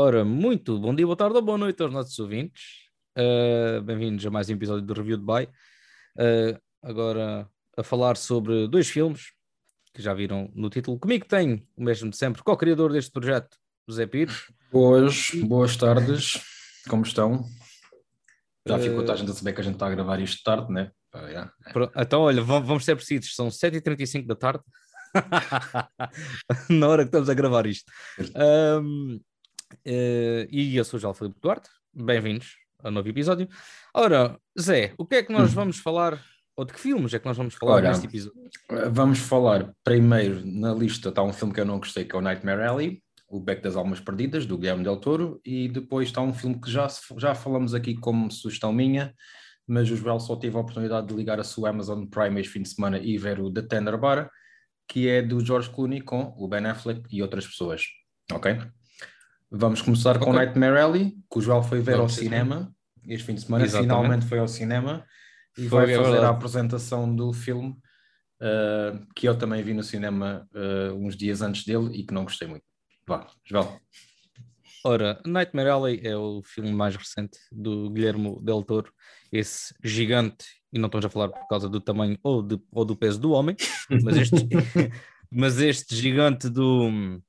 Ora, muito bom dia, boa tarde ou boa noite aos nossos ouvintes. Uh, Bem-vindos a mais um episódio do Review de Bay. Uh, agora a falar sobre dois filmes que já viram no título. Comigo tem o mesmo de sempre, co-criador deste projeto, José Pires. Boas, boas tardes, como estão? Já Uh, ficou a gente a saber que a gente está a gravar isto tarde, né? Ah, yeah. Pro- Então, olha, vam- vamos ser precisos, são 7h35 da tarde, na hora que estamos a gravar isto. Um, eh, e eu sou o João Filipe Duarte, bem-vindos ao novo episódio. Ora, Zé, o que é que nós Hum. vamos falar, ou de que filmes é que nós vamos falar Ora, neste episódio? Vamos falar primeiro na lista está um filme que eu não gostei, que é o Nightmare Alley, O Beco das Almas Perdidas, do Guilherme Del Toro, e depois está um filme que já, já falamos aqui como sugestão minha, mas o Joel só teve a oportunidade de ligar a sua Amazon Prime este fim de semana e ver o The Tender Bar, que é do George Clooney com o Ben Affleck e outras pessoas. Ok? Vamos começar com Ok. Nightmare Alley, que o Joel foi ver ao cinema este fim de semana, Exatamente. finalmente foi ao cinema e Foi, vai é fazer a apresentação do filme uh, que eu também vi no cinema uh, uns dias antes dele e que não gostei muito. Vá, Joel. Ora, Nightmare Alley é o filme mais recente do Guilherme Del Toro, esse gigante, e não estamos a falar por causa do tamanho ou, de- ou do peso do homem, mas este, mas este gigante do,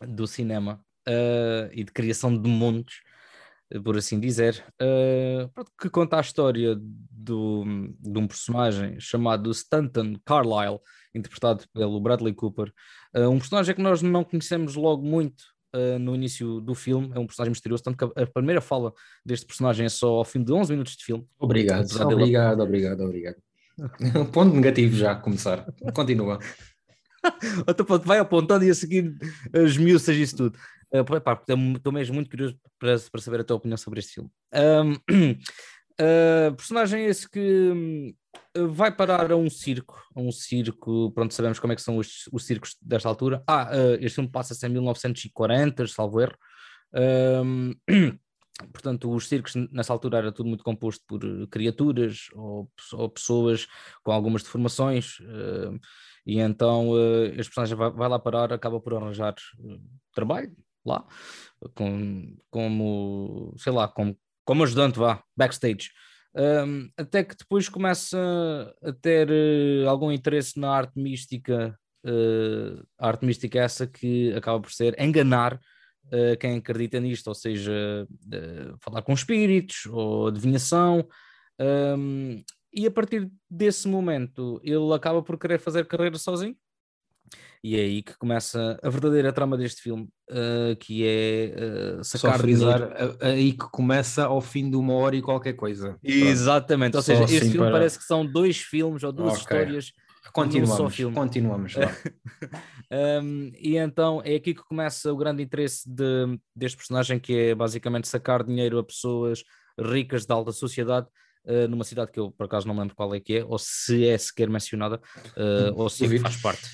do cinema eh, e de criação de mundos, eh, por assim dizer, pronto, que conta a história do, de um personagem chamado Stanton Carlyle, interpretado pelo Bradley Cooper, Eh, um personagem que nós não conhecemos logo muito uh, no início do filme, é um personagem misterioso, tanto que a, a primeira fala deste personagem é só ao fim de 11 minutos de filme. Obrigado, Apesar dele- obrigado, obrigado, obrigado. Ponto negativo já a começar. Continua. Então, pronto, vai apontando e a seguir as miúças isso tudo. Uh, pá, Estou mesmo muito curioso para, para saber a tua opinião sobre este filme. Um, uh, personagem esse que hum, vai parar a um circo, a um circo, pronto, sabemos como é que são os, os circos desta altura. Ah, uh, este filme passa-se em 1940, salvo erro. Um, portanto, os circos nessa altura era tudo muito composto por eh, criaturas ou, ou pessoas com algumas deformações. uh, e então uh, este personagem vai, vai lá parar, acaba por arranjar uh, trabalho lá, com, como, sei lá, como, como ajudante, vá, backstage. Um, até que depois começa a ter uh, algum interesse na arte mística, uh, a arte mística essa que acaba por ser enganar uh, quem acredita nisto, ou seja, falar com espíritos ou adivinhação. Um, e a partir desse momento ele acaba por querer fazer carreira sozinho. E é aí que começa a verdadeira trama deste filme, uh, que é uh, Só sacar frisar, dinheiro. a- aí que começa ao fim de uma hora e qualquer coisa. Exatamente, ou Só seja, assim este filme para- parece que são dois filmes ou duas Ok. histórias Pronto. Continuamos, só continuamos. Um, e então é aqui que começa o grande interesse de- deste personagem, que é basicamente sacar dinheiro a pessoas ricas da alta sociedade, uh, numa cidade que eu por acaso não me lembro qual é que é, ou se é sequer mencionada, uh, ou se é que faz parte,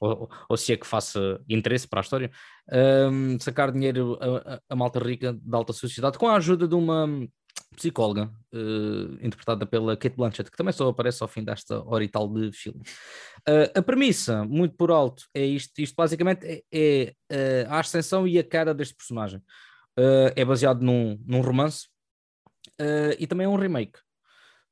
ou, ou se é que faça interesse para a história. Um, sacar dinheiro a, a- malta rica da alta sociedade com a ajuda de uma psicóloga uh, interpretada pela Kate Blanchett, que também só aparece ao fim desta hora e tal de filme. Uh, a premissa, muito por alto, é isto. Isto basicamente é, é, a ascensão e a cara deste personagem. Uh, é baseado num, num romance e também é um remake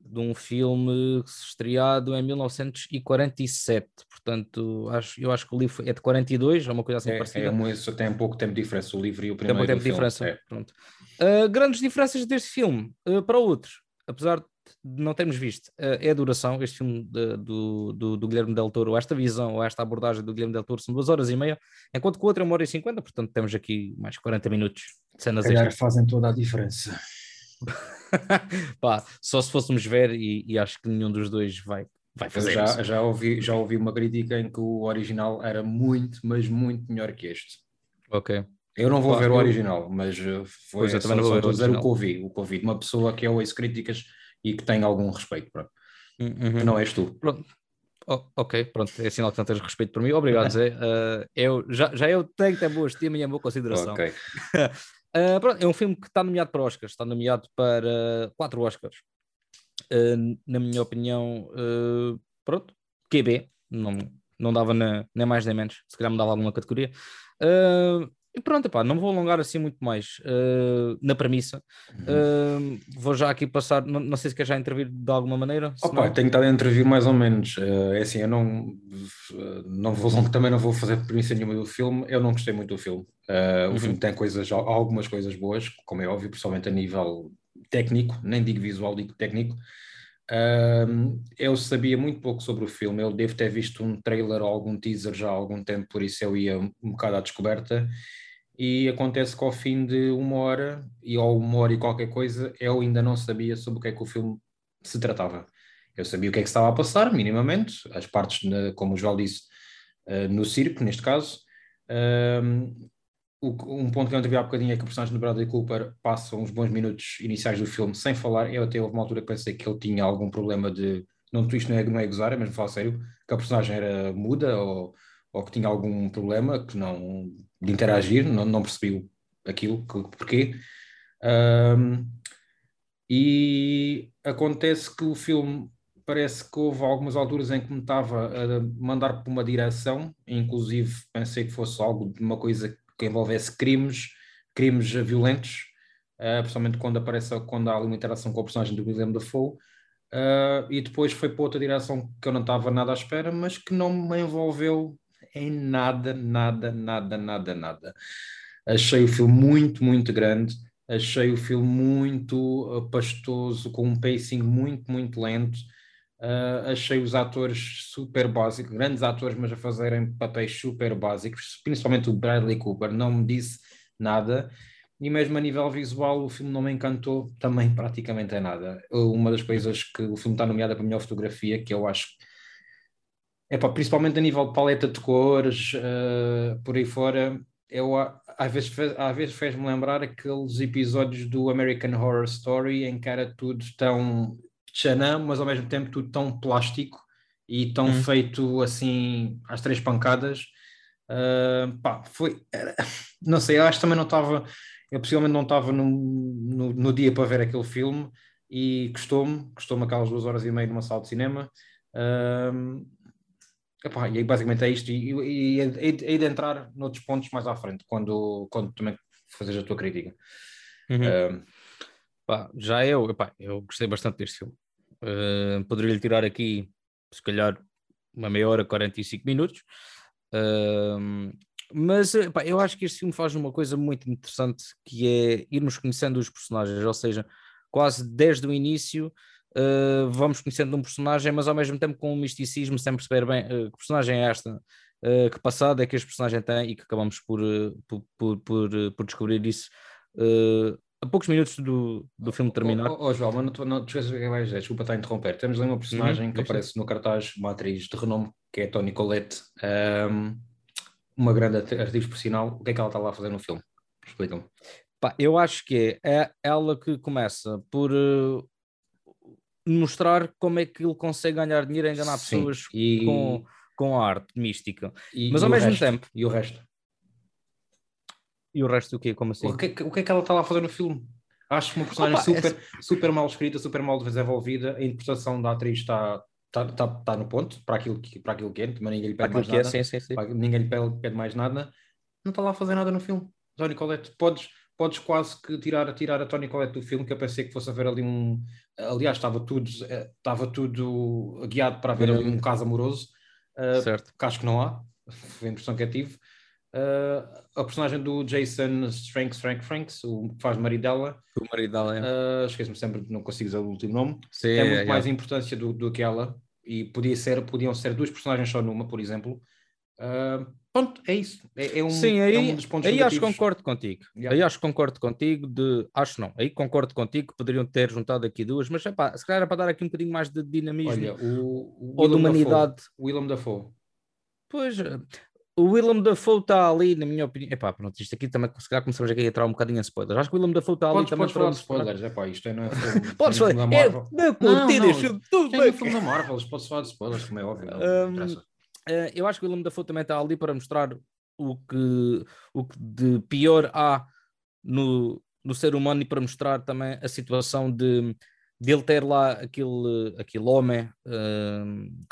de um filme estreado em 1947. Portanto, acho, eu acho que o livro é de 42, é uma coisa assim É, parecida. é um, só tem pouco tempo de diferença, o livro e o Tem primeiro. pouco tempo de diferença. É. Pronto. Uh, grandes diferenças deste filme uh, para o outro, apesar de não termos visto, uh, é a duração. Este filme de- do, do, do Guilherme Del Toro, esta visão, ou esta abordagem do Guilherme Del Toro, são duas horas e meia, enquanto que o outro é uma hora e cinquenta, portanto temos aqui mais 40 minutos de cenas calhar extras. fazem toda a diferença. Pá, só se fôssemos ver, e, e acho que nenhum dos dois vai, vai fazer já, isso. já, ouvi, já ouvi uma crítica em que o original era muito, mas muito melhor que este. Ok. Eu não vou Pá, ver o original, mas uh, foi Pois, eu também não vou ver o o que ouvi, o que ouvi de uma pessoa que eu ouço críticas e que tem algum respeito, pronto. Uhum. não és tu. Pronto. Oh, ok, pronto, é sinal que não tens respeito por mim. Obrigado, Zé. Uh, eu, já, já eu tenho ter boa estima e a boa consideração. Ok. Uh, pronto, é um filme que está nomeado para Oscars, está nomeado para quatro Oscars. Uh, na minha opinião, uh, pronto, QB, não, não dava na- nem mais nem menos, se calhar me dava alguma categoria. Uh, e pronto, epá, não vou alongar assim muito mais uh, na premissa. Uh, vou já aqui passar, não, não, sei se quer já intervir de alguma maneira. Opa, tenho estado a intervir mais ou menos. Uh, é assim, eu não, não vou também não vou fazer premissa nenhuma do filme. Eu não gostei muito do filme. O uhum. filme tem coisas, algumas coisas boas, como é óbvio, principalmente a nível técnico, nem digo visual, digo técnico. Eu sabia muito pouco sobre o filme. Eu devo ter visto um trailer ou algum teaser já há algum tempo, por isso eu ia um bocado à descoberta e acontece que ao fim de uma hora, e ou uma hora e qualquer coisa, eu ainda não sabia sobre o que é que o filme se tratava. Eu sabia o que é que estava a passar, minimamente, as partes, como o João disse, eh, no circo, neste caso. Um ponto que eu tive há bocadinho é que o personagem do Bradley Cooper passa uns bons minutos iniciais do filme sem falar. Eu até houve uma altura que pensei que ele tinha algum problema de. Não, isto não é, não é gozar, é mesmo falar sério, que a personagem era muda ou, ou que tinha algum problema, que não de interagir, não, não percebi aquilo, que, porquê. Um, e acontece que o filme parece que houve algumas alturas em que me estava a mandar para uma direção, inclusive pensei que fosse algo de uma coisa que envolvesse crimes, crimes violentos, uh, principalmente quando aparece, quando há uma interação com o personagem do William Dafoe, uh, e depois foi para outra direção que eu não estava nada à espera, mas que não me envolveu em nada, nada, nada, nada, nada. Achei o filme muito, muito grande. Achei o filme muito uh, pastoso, com um pacing muito, muito lento. Uh, achei os atores super básicos, grandes atores, mas a fazerem papéis super básicos, principalmente o Bradley Cooper, não me disse nada. E mesmo a nível visual, o filme não me encantou também praticamente é nada. Uma das coisas que o filme está nomeado para a melhor fotografia, que eu acho Epá, principalmente a nível de paleta de cores, uh, por aí fora, eu, às vezes, às vezes fez-me lembrar aqueles episódios do American Horror Story em que era tudo tão tchanã, mas ao mesmo tempo tudo tão plástico e tão hum. feito assim às três pancadas. Uh, pá, foi, era, não sei, eu acho que também não estava, eu possivelmente não estava no, no, no, dia para ver aquele filme e gostou-me, gostou-me aquelas duas horas e meia numa sala de cinema. Uh, Epá, e basicamente é isto, e hei de entrar noutros pontos mais à frente, quando, quando também fazes a tua crítica. Uhum. Uh, Pá, já eu, epá, eu gostei bastante deste filme. Uh, Poderia-lhe tirar aqui, se calhar, uma meia hora, 45 minutos. Uh, mas epá, eu acho que este filme faz uma coisa muito interessante que é irmos conhecendo os personagens, ou seja, quase desde o início uh, vamos conhecendo um personagem, mas ao mesmo tempo com um misticismo, sem perceber bem uh, que personagem é esta, uh, que passado é que este personagem tem e que acabamos por, por, por, por, por descobrir isso a poucos minutos do, do filme terminar. Oh, oh, oh João, mas não, não te esqueças o que é vais dizer, desculpa estar a interromper. Temos ali uma personagem uhum, que aparece no cartaz, uma atriz de renome, que é Toni Collette, um, uma grande atriz por sinal. O que é que ela está lá a fazer no filme? Explica-me. eu acho que é, é ela que começa por uh, mostrar como é que ele consegue ganhar dinheiro e enganar Sim, pessoas e... com, com a arte mística. E, Mas e ao mesmo resto? tempo. E o resto? E o resto do quê? Como assim? O que, é, o que é que ela está lá a fazer no filme? Acho uma personagem Opa, super, é... super mal escrita, super mal desenvolvida. A interpretação da atriz está, está, está, está no ponto para aquilo que, para aquilo que é, mas ninguém lhe pede mais é, nada. sim, sim, sim. Ninguém lhe pede, pede mais nada. Não está lá a fazer nada no filme. Tony Colette, podes, podes quase que tirar, tirar a Tony Collette do filme, que eu pensei que fosse haver ali um. Aliás, estava tudo, eh, estava tudo guiado para haver ali um caso amoroso, uh, certo. que acho que não há, foi a impressão que eu tive. Uh, a personagem do Jason Franks, Frank Franks, o que faz marido dela, o marido dela, é. uh, esqueço-me sempre, não consigo dizer o último nome, Sim, tem muito é, mais é. importância do, do que ela, e podia ser, podiam ser duas personagens só numa, por exemplo. Uh, Pronto, é isso. É, é um, Sim, aí, é um dos pontos aí acho que concordo contigo. Yeah. Aí acho que concordo contigo de. Acho não. Aí concordo contigo que poderiam ter juntado aqui duas, mas epá, se calhar era para dar aqui um bocadinho mais de dinamismo Olha, o, o ou de humanidade. Dafoe, Willem Dafoe. Pois, o Willem Dafoe está ali, na minha opinião. Epá, pronto, isto aqui também, se calhar começamos aqui a entrar um bocadinho em spoilers. Acho que o Willem Dafoe está ali podes, também. Podes falar de spoilers, epá, isto é, não é filme, podes falar, Marvel. É, não, não, não, filme, tudo é bem. filme da Marvel, podes falar de spoilers, como é óbvio. Um, Uh, eu acho que o Willem Dafoe também está ali para mostrar o que, o que de pior há no, no ser humano e para mostrar também a situação de, de ele ter lá aquele, aquele homem,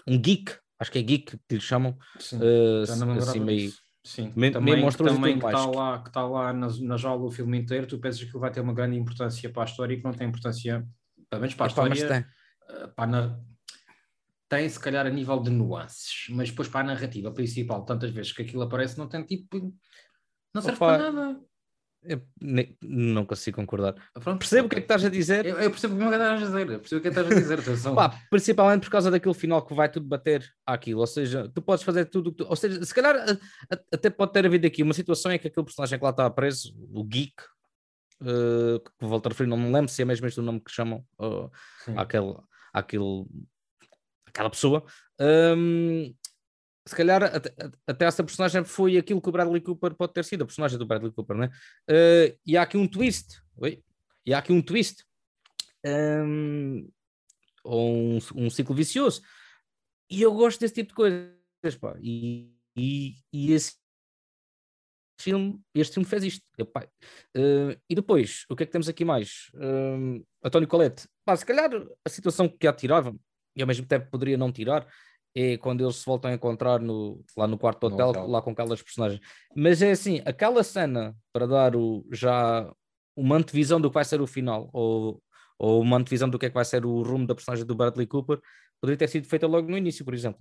um geek, acho que é geek que lhe chamam, Sim, uh, assim meio Sim, Me- também, meio também que está lá, que está lá na, na jaula o filme inteiro, tu pensas que ele vai ter uma grande importância para a história e que não tem importância, pelo menos para a Epá, mas história, tem. eh, para na- tem se calhar a nível de nuances, mas depois para a narrativa principal, tantas vezes que aquilo aparece, não tem tipo, não serve Opa, para nada. Eu ne- não consigo concordar. Pronto, Percebo o que é que estás a dizer, Eu, eu percebo o que estás a dizer, eu percebo o que é que estás a dizer. Pá, principalmente por causa daquele final que vai tudo bater àquilo, ou seja, tu podes fazer tudo o que tu... Ou seja, se calhar a- a- até pode ter havido aqui uma situação em que aquele personagem que lá está preso, o Geek, eh, que volto a referir, não me lembro se é mesmo este o nome que chamam uh, àquele, àquele, àquela pessoa, hum, se calhar até, até essa personagem foi aquilo que o Bradley Cooper pode ter sido, a personagem do Bradley Cooper, né? Eh, e há aqui um twist, oi? e há aqui um twist. Hum, ou um, um ciclo vicioso. E eu gosto desse tipo de coisas, pá. E, e, e esse filme, este filme fez isto. Epá, eh, e depois, o que é que temos aqui mais? Um, António Colette, pá, se calhar a situação que a tirava, e ao mesmo tempo poderia não tirar, é quando eles se voltam a encontrar no, lá no quarto do hotel, hotel. lá com aquelas personagens. Mas é assim, aquela cena para dar o, já uma antevisão do que vai ser o final, ou, ou uma antevisão do que é que vai ser o rumo da personagem do Bradley Cooper, poderia ter sido feita logo no início, por exemplo.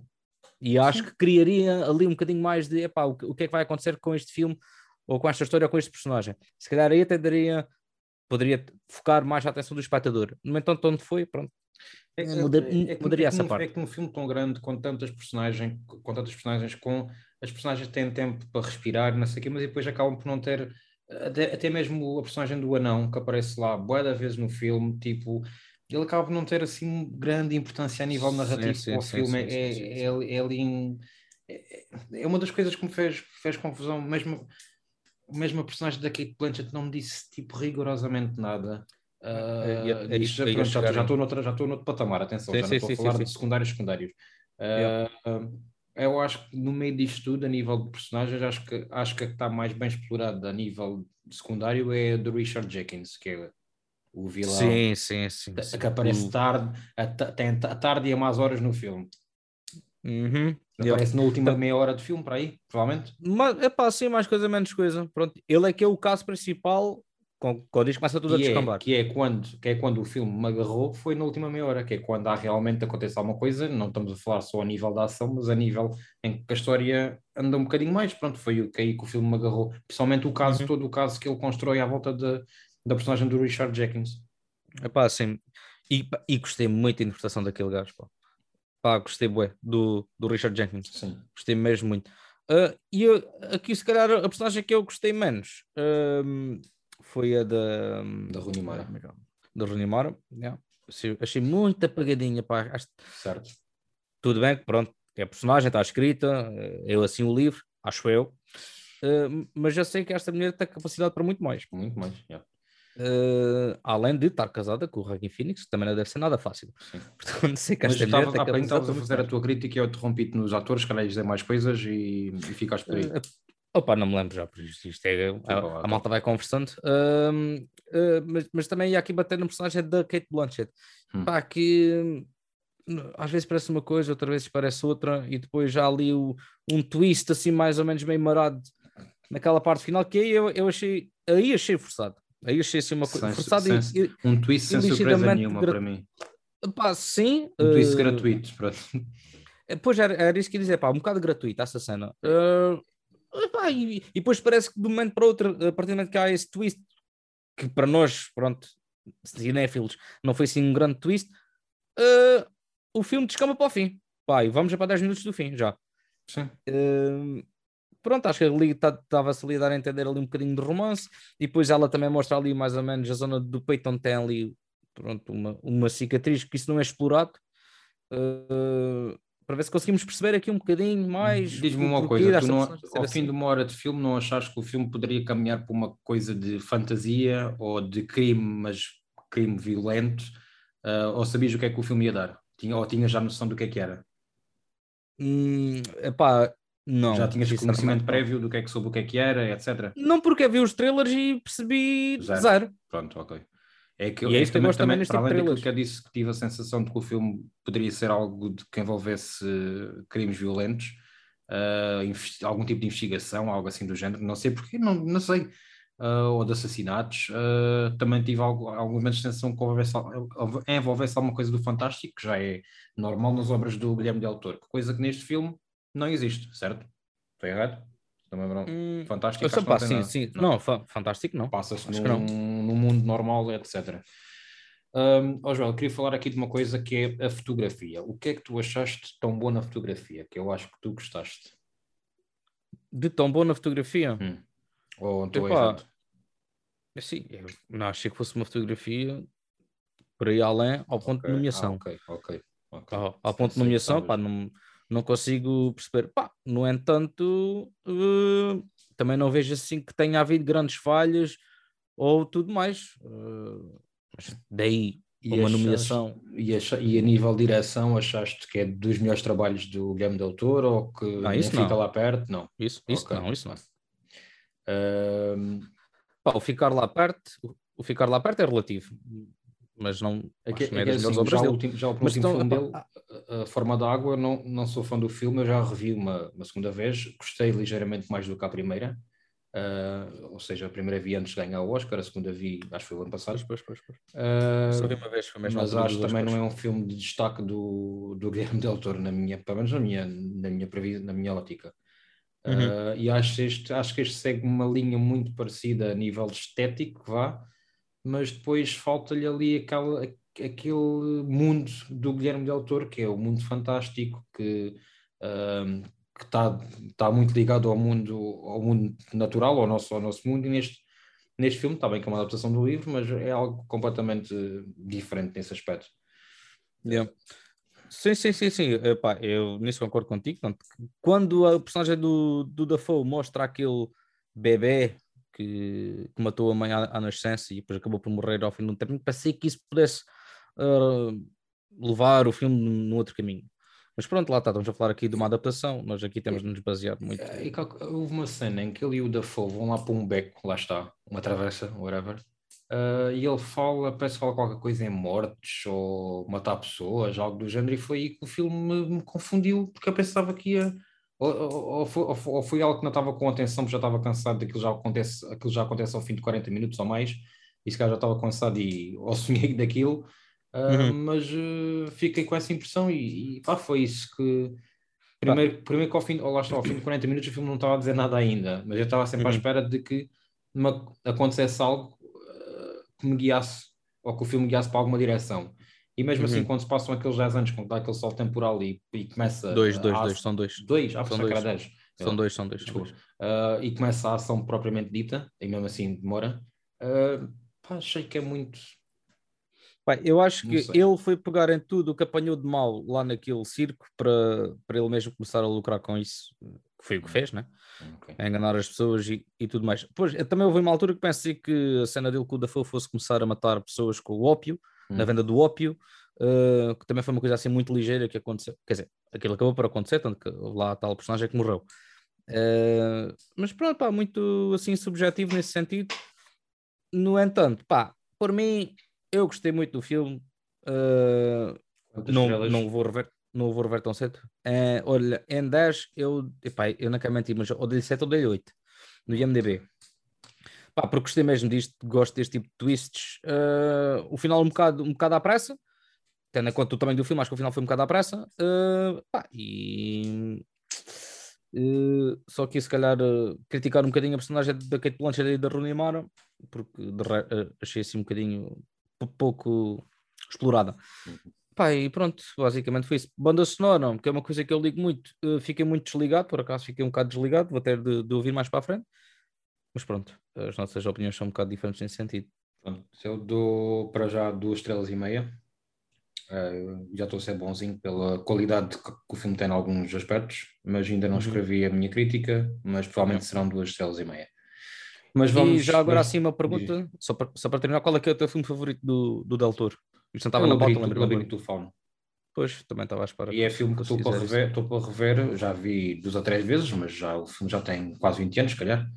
E acho que criaria ali um bocadinho mais de epá, o, que, o que é que vai acontecer com este filme, ou com esta história, ou com este personagem. Se calhar aí até daria, poderia focar mais a atenção do espectador. No entanto, onde foi, pronto. É, é- Muda- é que- mudaria é essa num- parte. É que num filme tão grande, com tantas personagens, com tantas personagens, com as personagens têm tempo para respirar, não sei o quê, mas depois acabam por não ter até, até mesmo a personagem do anão que aparece lá boa da vez no filme, tipo, ele acaba por não ter assim grande importância a nível Sim, narrativo sim, para o sim, filme. sim, é, sim, sim, é, é, é é, é uma das coisas que me fez, fez confusão, mesmo, mesmo a personagem da Kate Blanchett não me disse tipo rigorosamente nada. Ah, É, é- isso- é já estou noutra- já estou noutro patamar, atenção, Sim, já sim, não estou sim, a falar de secundários secundários. Yeah. Ah, eu acho que no meio disto tudo, a nível de personagens, acho que, acho que a que está mais bem explorado a nível secundário é a do Richard Jenkins, que é o vilão Sim, sim, sim. que- aparece tarde, a, ta- tem a tarde e a mais horas no filme. Uhum. Yeah. Aparece na última meia hora de filme, para aí, provavelmente. Mas, é pá, sim, mais coisa, menos coisa. Pronto, ele é que é o caso principal, com- quando isto começa tudo a Que é, descambar. que, é quando, que é quando o filme me agarrou, foi na última meia hora, que é quando há realmente acontece alguma coisa, não estamos a falar só a nível da ação, mas a nível em que a história anda um bocadinho mais, pronto, foi o que aí que o filme me agarrou, principalmente o caso, Uhum. todo o caso que ele constrói à volta de, da personagem do Richard Jenkins. É pá, sim. E, e gostei muito da interpretação daquele gajo, pá. Pá, gostei, bué, do, do Richard Jenkins. Sim. Gostei mesmo muito. Ah, e eu- aqui, se calhar, a personagem que eu gostei menos ahm, foi a da... Da Rooney Mara. é é? Da Rooney Mara, yeah. Achei, muito apagadinha, pá. Certo. tudo bem, pronto, que a personagem está escrita, eh, eu assim o livro, acho eu. Ah, mas eu sei que esta mulher tem capacidade para muito mais. Muito mais. yeah. Uh, além de estar casada com o Joaquin Phoenix, que também não deve ser nada fácil. Sim. Portanto, sei que Mas esta estava, há bocadinho capacidade estavas a fazer a tua crítica e eu interrompi-te nos atores, calhar dizer mais coisas e, e ficaste por aí. Uh, opa, não me lembro já, por isto, isto é, Desculpa a, a tá. malta vai conversando. Uh, mas, mas também ia aqui bater no personagem da Kate Blanchett. Hum. Pá, que hum, às vezes parece uma coisa, outra vez parece outra, e depois já ali o, um twist assim mais ou menos bem marado naquela parte final, que aí eu, eu achei, aí achei forçado. Aí achei assim uma coisa forçada e, Um twist sem surpresa nenhuma para mim. pá, sim. Um twist uh, gratuito. Pronto. Eh, Pois era, era isso que eu ia dizer, pá, um bocado gratuito essa cena. Eh, epá, e, e depois parece que de um momento para outro, a partir do momento que há esse twist, que para nós, pronto, cinéfilos, não foi assim um grande twist, eh, o filme descamba para o fim. Pá, e vamos já para 10 minutos do fim, já. Sim. Eh, pronto, acho que ali estava-se ali a dar a entender ali um bocadinho de romance, e depois ela também mostra ali mais ou menos a zona do peito onde tem ali, pronto, uma, uma cicatriz, que isso não é explorado. Eh, para ver se conseguimos perceber aqui um bocadinho mais. Diz-me uma coisa, não- ao assim. fim de uma hora de filme não achaste que o filme poderia caminhar para uma coisa de fantasia ou de crime, mas crime violento, ah, ou sabias o que é que o filme ia dar? Tinha, ou tinhas já noção do que é que era? Hum, epá, não. já tinhas conhecimento prévio do que é que sobre o que é que era, etc. Não, porque vi os trailers e percebi Zero. zero. Pronto, ok. É que, E é isso que eu também, gosto também também, para tipo de além daquilo trailers. que eu disse, que tive a sensação de que o filme poderia ser algo de que envolvesse eh, crimes violentos, uh, algum tipo de investigação, algo assim do género, não sei porque, não, não sei, uh, ou de assassinatos. Uh, também tive algo, alguma extensão que envolvesse, envolvesse alguma coisa do fantástico, que já é normal nas obras do Guilherme Del Toro, coisa que neste filme não existe, certo? Estou errado? Também hum, fantástico. Eu pá, sim, sim. Não, não fantástico não. Passa-se num, num mundo normal, etc. Um, oh Joel, queria falar aqui de uma coisa que é a fotografia. O que é que tu achaste tão boa na fotografia? Que eu acho que tu gostaste. De tão boa na fotografia? Hum. Ou estou errado? Sim, eu não achei que fosse uma fotografia por aí além ao ponto okay. de nomeação. Ah, ok, ok. okay. Ao, ao ponto de nomeação, pá, não, não consigo perceber. Pá, no entanto, uh, também não vejo assim que tenha havido grandes falhas ou tudo mais. Uh, daí e uma achaste, nomeação. E, acha, e, a nível de direção, achaste que é dos melhores trabalhos do Guilherme Del Toro ou que não, isso fica não. lá perto? Não. Isso, isso okay. não, isso não. Pá, o ficar lá perto, o ficar lá perto é relativo, mas não é que, é, é das assim, já, o último, já o mas então, filme dele, a, a Forma da Água, não, não sou fã do filme, eu já revi uma, uma segunda vez, gostei ligeiramente mais do que a primeira. Uh, ou seja, a primeira vi antes de ganhar o Oscar, a segunda vi, acho que foi o ano passado. Pois, pois, pois. Uh, Só vi uma vez, foi mesmo mas acho que também não é um filme de destaque do, do Guilherme Del Toro, na minha, pelo menos na minha, na minha, na minha ótica. Uhum. Uh, e acho, este, acho que este segue uma linha muito parecida a nível estético, vá, mas depois falta-lhe ali aquela, aquele mundo do Guilherme Del Toro, que é o mundo fantástico, que, que está, está muito ligado ao mundo, ao mundo natural, ao nosso, ao nosso mundo, e neste, neste filme, está bem que é uma adaptação do livro, mas é algo completamente diferente nesse aspecto. Yeah. Sim, sim, sim, sim. Epá, eu nisso concordo contigo. Quando a personagem do, do Dafoe mostra aquele bebê que, que matou a mãe à, à, nascença e depois acabou por morrer ao fim de um tempo, pensei que isso pudesse uh, levar o filme num outro caminho. Mas pronto, lá está, estamos a falar aqui de uma adaptação, nós aqui temos de nos basear muito. E, houve uma cena em que ele e o Dafoe vão lá para um beco, lá está, uma travessa, whatever, Uh, e ele fala, parece que fala qualquer coisa em mortes ou matar pessoas, algo do género, e foi aí que o filme me, me confundiu, porque eu pensava que ia. Ou, ou, ou, foi, ou, foi, algo que não estava com atenção, porque já estava cansado daquilo já acontece, aquilo já acontece ao fim de 40 minutos ou mais, e se calhar já estava cansado e ou sonhei daquilo, uh, uhum. mas uh, fiquei com essa impressão e, e pá, foi isso que. Primeiro, primeiro que ao fim, ou lá está, ao fim de 40 minutos o filme não estava a dizer nada ainda, mas eu estava sempre uhum. à espera de que uma, acontecesse algo que me guiasse, ou que o filme guiasse para alguma direção. E mesmo assim, uhum. assim, quando se passam aqueles 10 anos, quando dá aquele salto temporal e, e começa. Dois, dois, a, dois, são dois. Dois, ah, são dois. Era 10. São dois, são dois. São dois. Uh, e começa a ação propriamente dita, e mesmo assim demora. Uh, pá, achei que é muito. Pai, eu acho que ele foi pegar em tudo o que apanhou de mal lá naquele circo para, para ele mesmo começar a lucrar com isso, que foi o que hum. fez, né? Okay. A enganar as pessoas e, e tudo mais. Pois, também houve uma altura que pensei que a cena dele com o Dafoe fosse começar a matar pessoas com o ópio, hum. na venda do ópio, uh, que também foi uma coisa assim muito ligeira que aconteceu. Quer dizer, aquilo acabou por acontecer, tanto que lá tal personagem que morreu. Uh, mas pronto, pá, muito assim subjetivo nesse sentido. No entanto, pá, por mim, eu gostei muito do filme. Uh, não, não vou rever não vou rever tão cedo. Uh, olha, em 10, eu, epá, eu não quero mentir, mas ou dei 7 ou dei 8 no IMDB. Pá, porque gostei mesmo disto, gosto deste tipo de twists. Uh, o final um bocado, um bocado à pressa, tendo em conta o tamanho do filme, acho que o final foi um bocado à pressa. Uh, pá, e uh, só que se calhar criticar um bocadinho a personagem da Kate Blanchett e da Rooney Mara, porque achei assim um bocadinho pouco explorada. Uhum. Pá, e pronto, basicamente foi isso. Banda sonora, que é uma coisa que eu ligo muito, uh, fiquei muito desligado, por acaso fiquei um bocado desligado, vou ter de, de, ouvir mais para a frente. Mas pronto, as nossas opiniões são um bocado diferentes nesse sentido. Pronto, eu dou para já duas estrelas e meia. Uh, já estou a ser bonzinho pela qualidade que, o filme tem em alguns aspectos, mas ainda não uhum. escrevi a minha crítica, mas provavelmente serão duas estrelas e meia. Mas vamos, e já agora assim uma pergunta, só para, só para terminar, qual é que é o teu filme favorito do, do Del Toro? Isto não estava na pauta, lembro. Labirinto do Fauno. Pois, também estava à espera. E é filme que estou para, rever, estou para rever, já vi duas ou três vezes, mas já, o filme já tem quase 20 anos, se calhar,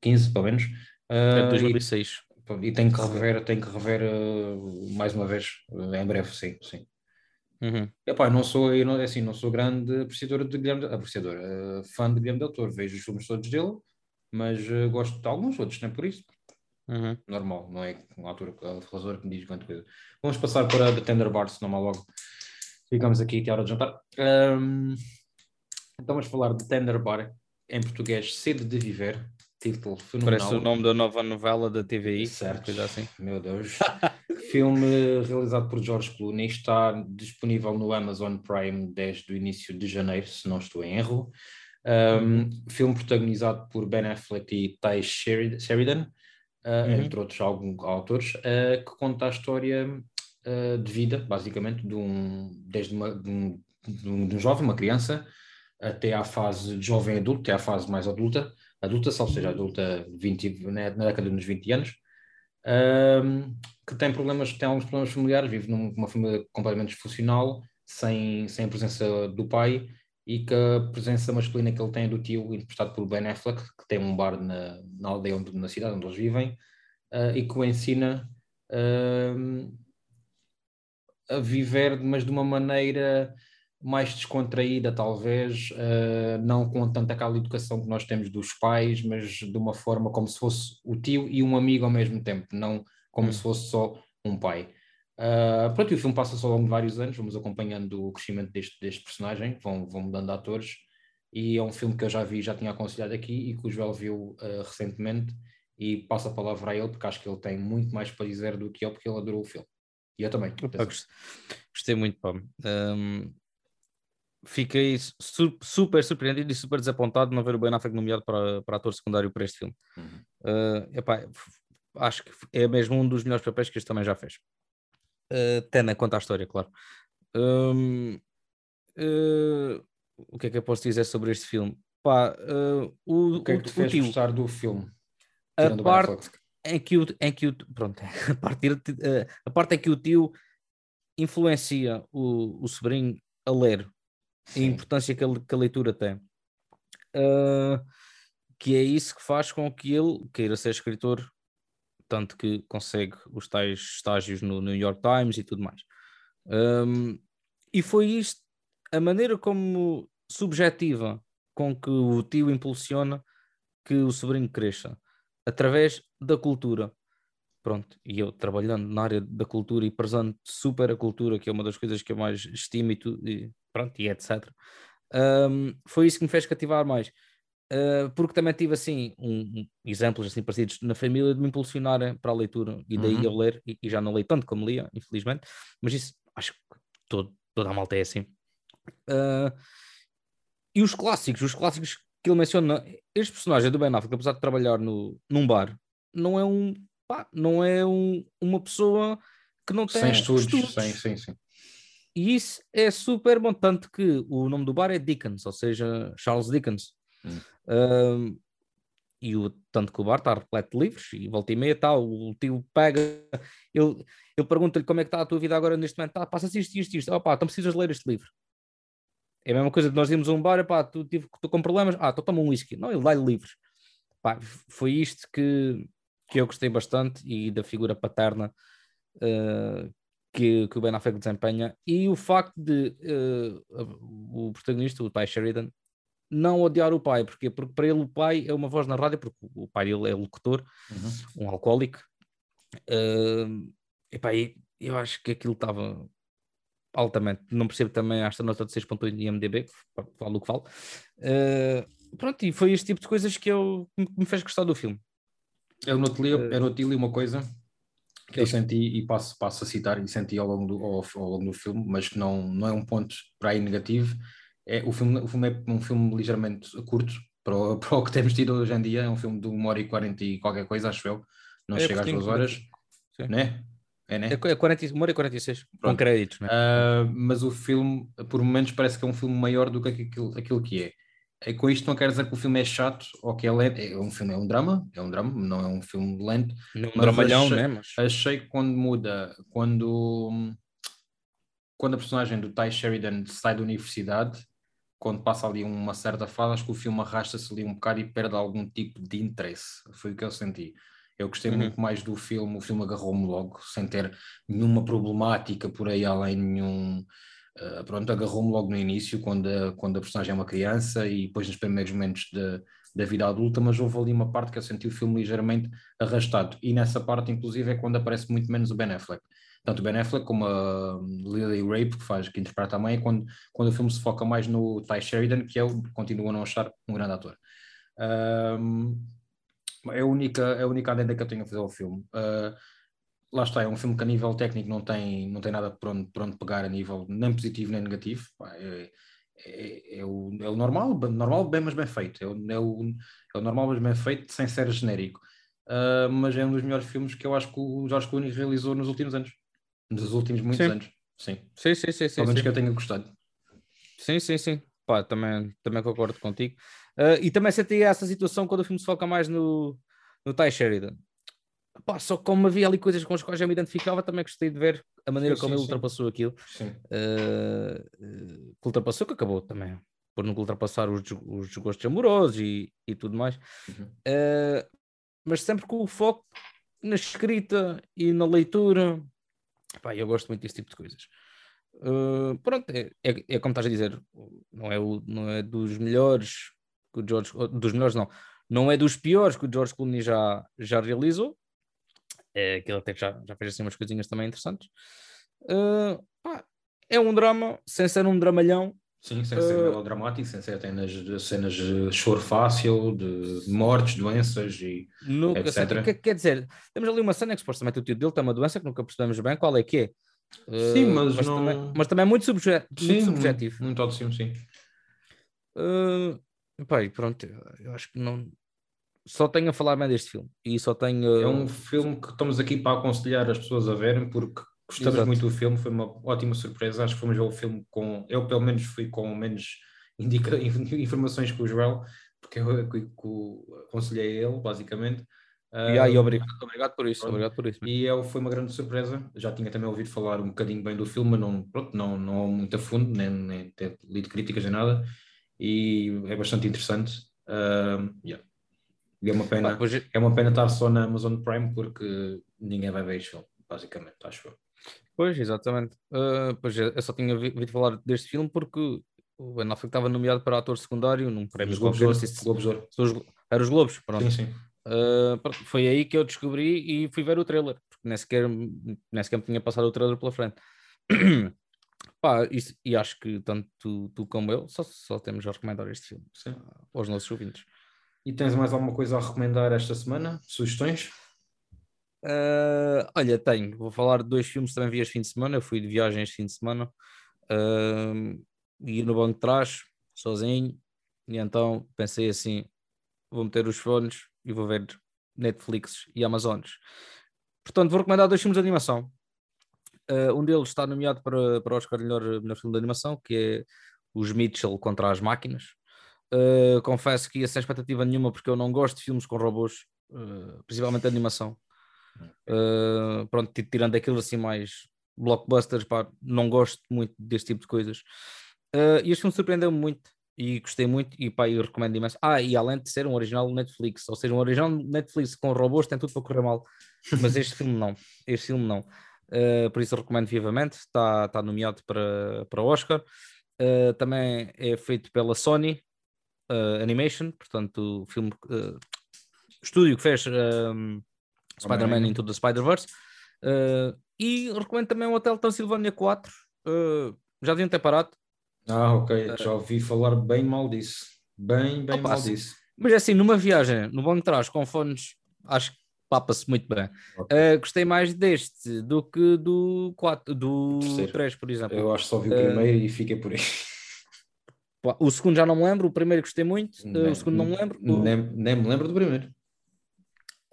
15 pelo menos. É de 2006. Uh, e, e tenho que rever, tenho que rever uh, mais uma vez, uh, em breve, sim, sim. Uhum. Epá, não sou, eu não, é assim, não sou grande apreciador de Guilherme, apreciador, uh, fã de Guilherme Del Toro, vejo os filmes todos dele, mas uh, gosto de alguns, outros nem por isso. Uhum. Normal, não é um autor, realizador que me diz quanta coisa. Vamos passar para The Tender Bar, se não mal logo. Ficamos aqui a hora de jantar. Um, então vamos falar de Tender Bar, em português, Sede de Viver, título fenomenal. Parece o nome da nova novela da TVI. Certo. Coisa assim. Meu Deus. Filme realizado por George Clooney, está disponível no Amazon Prime desde o início de janeiro, se não estou em erro. Um, filme protagonizado por Ben Affleck e Ty Sheridan, uh, uhum. entre outros alguns autores, uh, que conta a história uh, de vida, basicamente, de um, desde uma, de, um, de, um, de um jovem, uma criança, até à fase de jovem adulto, até à fase mais adulta, adulta, ou seja, adulta 20, na, na década dos 20 anos, um, que tem problemas, tem alguns problemas familiares, vive numa família completamente disfuncional, sem, sem a presença do pai, e que a presença masculina que ele tem do tio, interpretado por Ben Affleck, que tem um bar na, na aldeia, onde, na cidade onde eles vivem, uh, e que o ensina uh, a viver, mas de uma maneira mais descontraída, talvez, uh, não com tanta aquela educação que nós temos dos pais, mas de uma forma como se fosse o tio e um amigo ao mesmo tempo, não como hum. se fosse só um pai. Uh, pronto, e o filme passa-se ao longo de vários anos, vamos acompanhando o crescimento deste, deste personagem, vão, vão mudando de atores, e é um filme que eu já vi, já tinha aconselhado aqui, e que o Joel viu uh, recentemente, e passo a palavra a ele, porque acho que ele tem muito mais para dizer do que eu, porque ele adorou o filme. E eu também. Gostei muito, pá. Um, fiquei super surpreendido e super desapontado de não ver o Ben Affleck nomeado para, para ator secundário para este filme. Uhum. Uh, epá, acho que é mesmo um dos melhores papéis que este também já fez. Uh, Tena conta a história, claro. Um, uh, o que é que eu posso dizer sobre este filme? Pá, uh, o, o que é que te fez tio, gostar do filme? A parte em que o, em que o pronto, a parte, a parte em que o tio influencia o, o sobrinho a ler Sim. a importância que a, que a leitura tem. Uh, que é isso que faz com que ele queira ser escritor, tanto que consegue os tais estágios no New York Times e tudo mais. Um, e foi isto, a maneira como subjetiva com que o tio impulsiona que o sobrinho cresça, através da cultura. Pronto, e eu trabalhando na área da cultura e prezando super a cultura, que é uma das coisas que eu mais estimo e, tu, e pronto, e etc. Um, foi isso que me fez cativar mais. Uh, porque também tive assim um, um, exemplos assim parecidos na família de me impulsionarem para a leitura e daí uhum. eu ler e, e, já não leio tanto como lia, infelizmente, mas isso acho que todo, toda a malta é assim. Uh, e os clássicos, os clássicos que ele menciona, este personagem do Ben Affleck, apesar de trabalhar no, num bar, não é um pá, não é um, uma pessoa que não tem sem estudos, estudos. Sem, sim, sim. E isso é super bom, tanto que o nome do bar é Dickens, ou seja, Charles Dickens. Hum. Um, e o, tanto que o bar está repleto de livros e volta e meia tal, o tio pega, ele, ele pergunta-lhe como é que está a tua vida agora neste momento, tá, passa-se isto, isto, isto, opá, então precisas ler este livro. É a mesma coisa de nós irmos a um bar, pá, tu estou com problemas, ah, então toma um whisky. Não, ele dá-lhe livros. Pá, foi isto que, que eu gostei bastante e da figura paterna uh, que, que o Ben Affleck desempenha e o facto de uh, o protagonista, o Ty Sheridan, não odiar o pai, porque porque para ele o pai é uma voz na rádio, porque o pai ele é locutor, uhum. um alcoólico. Uh, epá, eu acho que aquilo estava altamente. Não percebo também esta nota de 6.8 de IMDB, falo o que falo. Uh, pronto, e foi este tipo de coisas que, eu, que me fez gostar do filme. Eu notei, eu notei uma coisa que eu senti e passo, passo a citar e senti ao longo do, ao, ao, longo do filme, mas que não, não é um ponto para aí negativo. É, o, filme, o filme é um filme ligeiramente curto para o, para o que temos tido hoje em dia. É um filme de 1 hora e 40 e qualquer coisa, acho eu. Não é, chega às duas horas, né? É, né? É 40, 1 hora e 46, Pronto. com créditos, né? Uh, mas o filme, por momentos, parece que é um filme maior do que aquilo, aquilo que é. É, com isto não quer dizer que o filme é chato ou que é lento. É um filme, é um drama, é um drama, não é um filme lento. Não um dramalhão, achei, né? Mas... achei que quando muda, quando, quando a personagem do Ty Sheridan sai da universidade, quando passa ali uma certa fase, acho que o filme arrasta-se ali um bocado e perde algum tipo de interesse. Foi o que eu senti. Eu gostei uhum. muito mais do filme, o filme agarrou-me logo, sem ter nenhuma problemática por aí além, nenhum Uh, pronto, agarrou-me logo no início, quando a, quando a personagem é uma criança e depois nos primeiros momentos de, da vida adulta, mas houve ali uma parte que eu senti o filme ligeiramente arrastado. E nessa parte, inclusive, é quando aparece muito menos o Ben Affleck. Tanto o Ben Affleck como a Lily Rape, que faz, que interpreta a mãe, é quando, quando o filme se foca mais no Ty Sheridan, que eu continuo a não achar um grande ator. É a única, é a única adenda que eu tenho a fazer ao filme. Uh, lá está, é um filme que a nível técnico não tem, não tem nada por onde, por onde pegar a nível nem positivo nem negativo. É, é, é, o, é o normal, normal bem, mas bem feito. É o, é o, é o normal, mas bem feito, sem ser genérico. Uh, mas é um dos melhores filmes que eu acho que o Jorge Clooney realizou nos últimos anos. Nos últimos muitos sim. anos. Sim. Sim, sim, sim. Pelo menos sim. que eu tenha gostado. Sim, sim, sim. Pá, também, também concordo contigo. Uh, e também senti essa situação quando o filme se foca mais no, no Ty Sheridan. Pá, só como havia ali coisas com as quais eu me identificava, também gostei de ver a maneira sim, como sim, ele ultrapassou aquilo. Sim. Uh, que ultrapassou, que acabou também por não ultrapassar os, os desgostos amorosos e, e tudo mais. Uhum. Uh, mas sempre com o foco na escrita e na leitura. Pá, eu gosto muito desse tipo de coisas. Uh, pronto, é, é, é, como estás a dizer, não é, o, não é dos melhores que o George, dos melhores não, não é dos piores que o George Clooney já, já realizou, é, que ele até já, já fez assim umas coisinhas também interessantes. Uh, pá, é um drama, sem ser um dramalhão. Sim, sem ser uh, melodramático, sem ser cenas, cenas de choro fácil, de mortes, doenças e nunca etc. Sei, que, quer dizer, temos ali uma cena que supostamente o tio dele tem uma doença que nunca percebemos bem qual é que é. Uh, sim, mas, mas, não... também, mas também é muito, subje sim, muito subjetivo. Muito audição, sim. Uh, pai, pronto, eu acho que não, só tenho a falar bem deste filme e só tenho. É um filme que estamos aqui para aconselhar as pessoas a verem porque gostamos Exato. muito do filme, foi uma ótima surpresa. Acho que fomos ver o filme com. Eu, pelo menos, fui com menos indica... informações que o Joel, porque eu que, aconselhei ele, basicamente. E aí, obrigado, obrigado por isso, obrigado por isso. E eu, foi uma grande surpresa. Já tinha também ouvido falar um bocadinho bem do filme, mas não, pronto, não, não muito a fundo, nem, nem ter lido críticas nem nada. E é bastante interessante. Uh, yeah. E é uma pena, ah, é uma pena estar só na Amazon Prime porque ninguém vai ver este filme, basicamente, acho eu. Pois, exatamente. Uh, pois eu só tinha ouvido falar deste filme porque o Ben Affleck estava nomeado para ator secundário num prémio os Globos, Globos, Globos. Era os Globos, pronto. Sim, sim. Uh, foi aí que eu descobri e fui ver o trailer, porque nem sequer, nem sequer me tinha passado o trailer pela frente. Pá, isso, e acho que tanto tu, tu como eu só, só temos a recomendar este filme sim. aos nossos ouvintes. E tens mais alguma coisa a recomendar esta semana? Sugestões? Uh, olha, tenho. Vou falar de dois filmes que também vi este fim de semana. Eu fui de viagem este fim de semana. Uh, e no banco de trás, sozinho. E então pensei assim: vou meter os fones e vou ver Netflix e Amazones. Portanto, vou recomendar dois filmes de animação. Uh, um deles está nomeado para, para Oscar melhor, melhor filme de animação, que é Os Mitchell contra as Máquinas. Uh, confesso que ia sem expectativa nenhuma, porque eu não gosto de filmes com robôs, uh, principalmente animação. Uh, pronto, tirando aqueles assim mais blockbusters, pá, não gosto muito deste tipo de coisas. e este filme surpreendeu-me muito e gostei muito e pá, eu recomendo imenso. Ah, e além de ser um original Netflix, ou seja, um original Netflix com robôs tem tudo para correr mal, mas este filme não, este filme não. por isso recomendo vivamente, está tá nomeado para, para Oscar. também é feito pela Sony, uh, Animation, portanto, o filme uh, estúdio que fez um, Spider-Man Into the Spider-Verse. Uh, e recomendo também o Hotel Transilvânia 4. já deviam ter parado. Ah, ok. já ouvi falar bem mal disso. Bem, bem opa, mal disso. Mas é assim, numa viagem no banco de trás com fones, acho que papa-se muito bem. Okay. Uh, gostei mais deste do que do 4, do 3, por exemplo. Eu acho que só vi o primeiro uh, e fiquei por aí. O segundo já não me lembro, o primeiro gostei muito, eh, nem, o segundo não me lembro. O... Nem, nem me lembro do primeiro.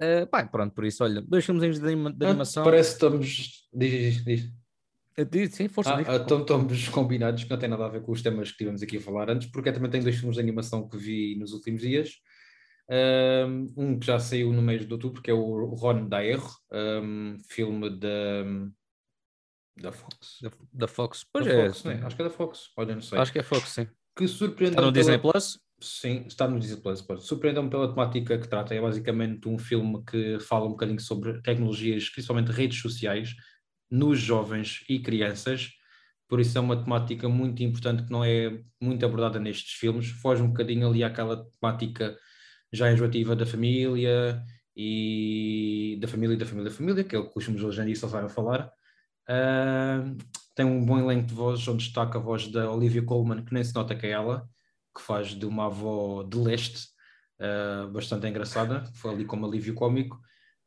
Uh, pá, pronto, por isso, olha, dois filmes de, anima de animação. Ah, parece que estamos. Diz, diz. diz. Sim, força. Ah, então estamos combinados, que não tem nada a ver com os temas que tivemos aqui a falar antes, porque eu também tenho dois filmes de animação que vi nos últimos dias. Um que já saiu no mês de outubro, que é o Ron da Erro, um filme da. Da Fox. Da, da Fox. Pois da é. Fox, né? Acho que é da Fox. Olha, não sei. Acho que é Fox, sim que surpreendeu. Está no Disney Plus? Sim, está no Disney Plus. Surpreendeu-me pela temática que trata. É basicamente um filme que fala um bocadinho sobre tecnologias, principalmente redes sociais, nos jovens e crianças. por isso é uma temática muito importante que não é muito abordada nestes filmes, foge um bocadinho ali àquela temática já enjoativa da família e da família e da família da família, que é o que os filmes hoje em dia só sabem falar. Uh, tem um bom elenco de voz, onde destaca a voz da Olivia Colman, que nem se nota que é ela, que faz de uma avó de leste, uh, bastante engraçada, foi ali como alívio cómico.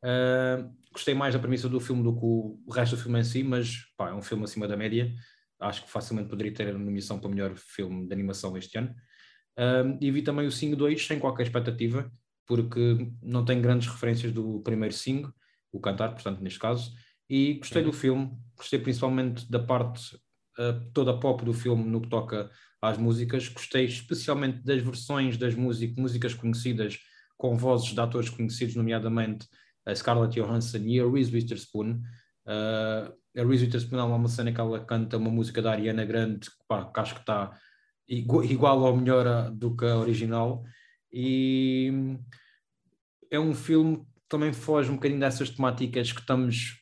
Uh, gostei mais da premissa do filme do que o resto do filme em si, mas pá, é um filme acima da média. Acho que facilmente poderia ter a nomeação para o melhor filme de animação este ano. Uh, e vi também o Sing 2 sem qualquer expectativa, porque não tem grandes referências do primeiro Sing, o cantar, portanto, neste caso. E gostei do filme, gostei principalmente da parte uh, toda pop do filme no que toca às músicas. Gostei especialmente das versões das músicas, músicas conhecidas com vozes de atores conhecidos, nomeadamente a Scarlett Johansson e a Reese Witherspoon. Uh, a Reese Witherspoon há uma cena que ela canta uma música da Ariana Grande, pá, que acho que está igual ou melhor do que a original. E é um filme também foge um bocadinho dessas temáticas que estamos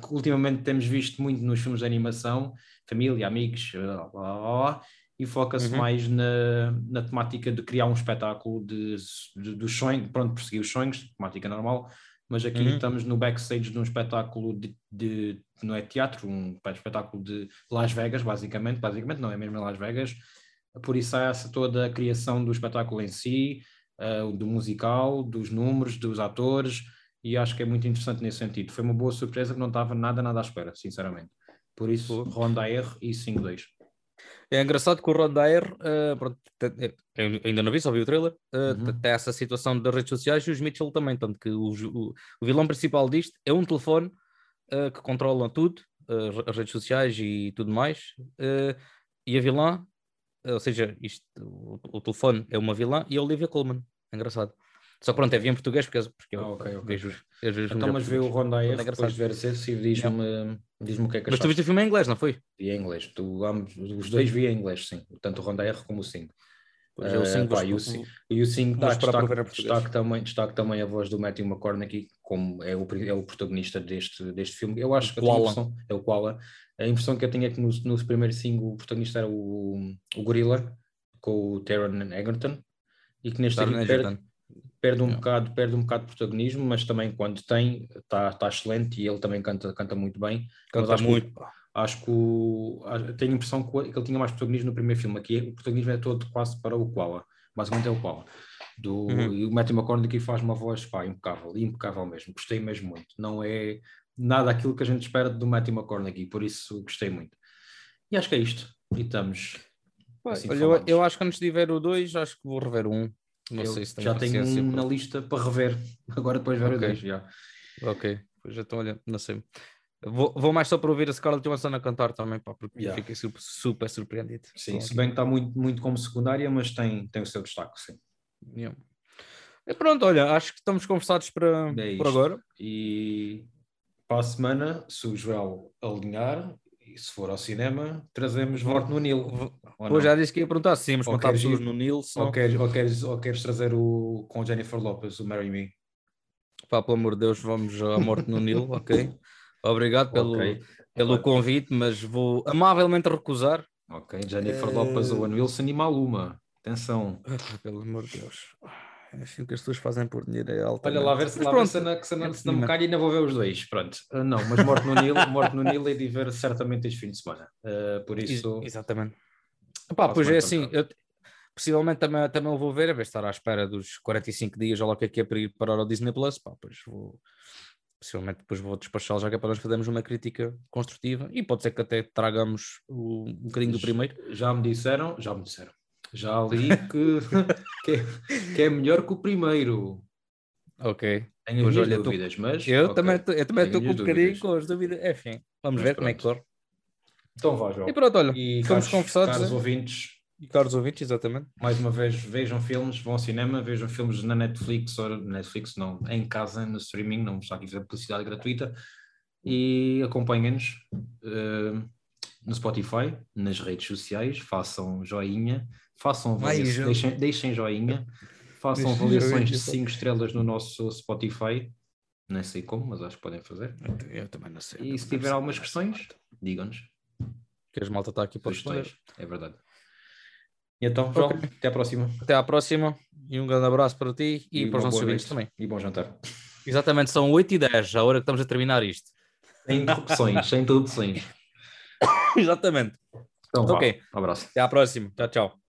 que ultimamente temos visto muito nos filmes de animação, família, amigos, blá, blá, blá, e foca-se uhum. mais na, na temática de criar um espetáculo de, de, dos sonhos, pronto, perseguir os sonhos, temática normal, mas aqui uhum. estamos no backstage de um espetáculo de, de, não é teatro, um espetáculo de Las Vegas, basicamente, basicamente não é mesmo em Las Vegas, por isso há essa toda a criação do espetáculo em si, uh, do musical, dos números, dos atores, e acho que é muito interessante nesse sentido. Foi uma boa surpresa que não estava nada, nada à espera, sinceramente. Por isso, Ronda R e 5-2. É engraçado que o Rondair, uh, pronto, ainda não vi, só vi o trailer, uh, uhum. tem essa situação das redes sociais e os Mitchell também, tanto que o, o, o vilão principal disto é um telefone uh, que controla tudo, as redes sociais e tudo mais, e a vilã, ou seja, isto, o, o, telefone é uma vilã e a Olivia Colman, é engraçado. Só pronto, é vi em português porque, porque ah, okay, eu okay. vejo, vejo Então, mas vê o Ronda R, é depois de ver esse e diz-me diz o que é que Mas tu viste o filme em inglês, não foi? Vi em inglês. Tu, ambos, os dois vi em inglês, sim. Tanto o Ronda R como o 5. Uh, é, e o 5 dá destaque, destaque, também, destaque também a voz do Matthew McConaughey, como é o, é o protagonista deste, deste filme. Eu acho que a impressão, é o Koala. A impressão que eu tenho é que no, no primeiro 5 o protagonista era o, o Gorilla, com o Taron Egerton, e que neste aqui perde, perde um bocado perde um bocado de protagonismo mas também quando tem está tá excelente e ele também canta canta muito bem. Canta muito que, acho que o, tenho a impressão que ele tinha mais protagonismo no primeiro filme aqui o protagonismo é todo quase para o Koala basicamente é o Koala do, uhum. e o Matthew McConaughey faz uma voz pá, impecável, impecável mesmo, gostei mesmo muito não é nada aquilo que a gente espera do Matthew McConaughey, por isso gostei muito e acho que é isto, e estamos assim Olha, eu, eu, acho que antes de ver o 2, acho que vou rever o 1 um não eu sei se já tenho um na lista para rever. Agora depois ver okay. o 10 já. Ok, pois já estou olhando, não sei. Vou, vou, mais só para ouvir a Scarlett Johansson a cantar também, pá, porque yeah. fiquei super, super surpreendido. Sim, se bem que está muito, muito como secundária, mas tem, tem o seu destaque, sim. Yeah. E pronto, olha, acho que estamos conversados para, é por agora. E para a semana, se o Joel alinhar, e se for ao cinema, trazemos Morte no Nilo. Hoje já disse que ia perguntar se íamos contar pessoas no Nilo. Só... Ou, queres, ou, queres, ou queres trazer o com Jennifer Lopez, o Marry Me? Pá, pelo amor de Deus, vamos à Morte no Nilo, ok? Obrigado pelo, okay. pelo convite, mas vou amavelmente recusar. Ok, Jennifer é... Lopez, Owen Wilson e Maluma. Atenção. pelo amor de Deus. É assim que as pessoas fazem por dinheiro é alto. Olha lá, ver se, lá pronto, se, não, se, não, se não me calha ainda vou ver os dois. Pronto. Uh, não, mas Morte no Nilo, Morte no Nilo é de ver certamente este fim de semana. Uh, por isso. Exatamente. Pá, pois é assim, eu, possivelmente também, também vou ver, a ver se estar à espera dos 45 dias, ou lá o que é que é para ir para o Disney Plus. Pá, pois vou. Possivelmente depois vou despachá-lo já que é para nós fazermos uma crítica construtiva e pode ser que até tragamos o, um bocadinho do primeiro. Já me disseram, já me disseram já li que, que, é, que, é melhor que o primeiro. Ok. Tenho as minhas dúvidas, mas. Eu okay. também estou com um bocadinho com as dúvidas. Enfim, vamos mas ver pronto. como é que corre. Então vá, João. E pronto, olha, e estamos caros, conversados. Caros ouvintes. E caros ouvintes, exatamente. Mais uma vez, vejam filmes, vão ao cinema, vejam filmes na Netflix, ou Netflix não, em casa, no streaming, não está aqui fazer publicidade gratuita. E acompanhem-nos uh, no Spotify, nas redes sociais, façam joinha façam avaliações, deixem, deixem joinha, façam avaliações de 5 estrelas no nosso Spotify. Nem sei como, mas acho que podem fazer. Eu também não sei. E se tiver algumas questões, digam-nos. que as malta está aqui para responder. É verdade. E então, João, Ok. até à próxima. Até à próxima e um grande abraço para ti e, para os nossos ouvintes também. E bom jantar. Exatamente, são 8 e 10, a hora que estamos a terminar isto. Sem interrupções, sem interrupções. Exatamente. Então, vá. Ok. Um abraço. Até à próxima. Tchau, tchau.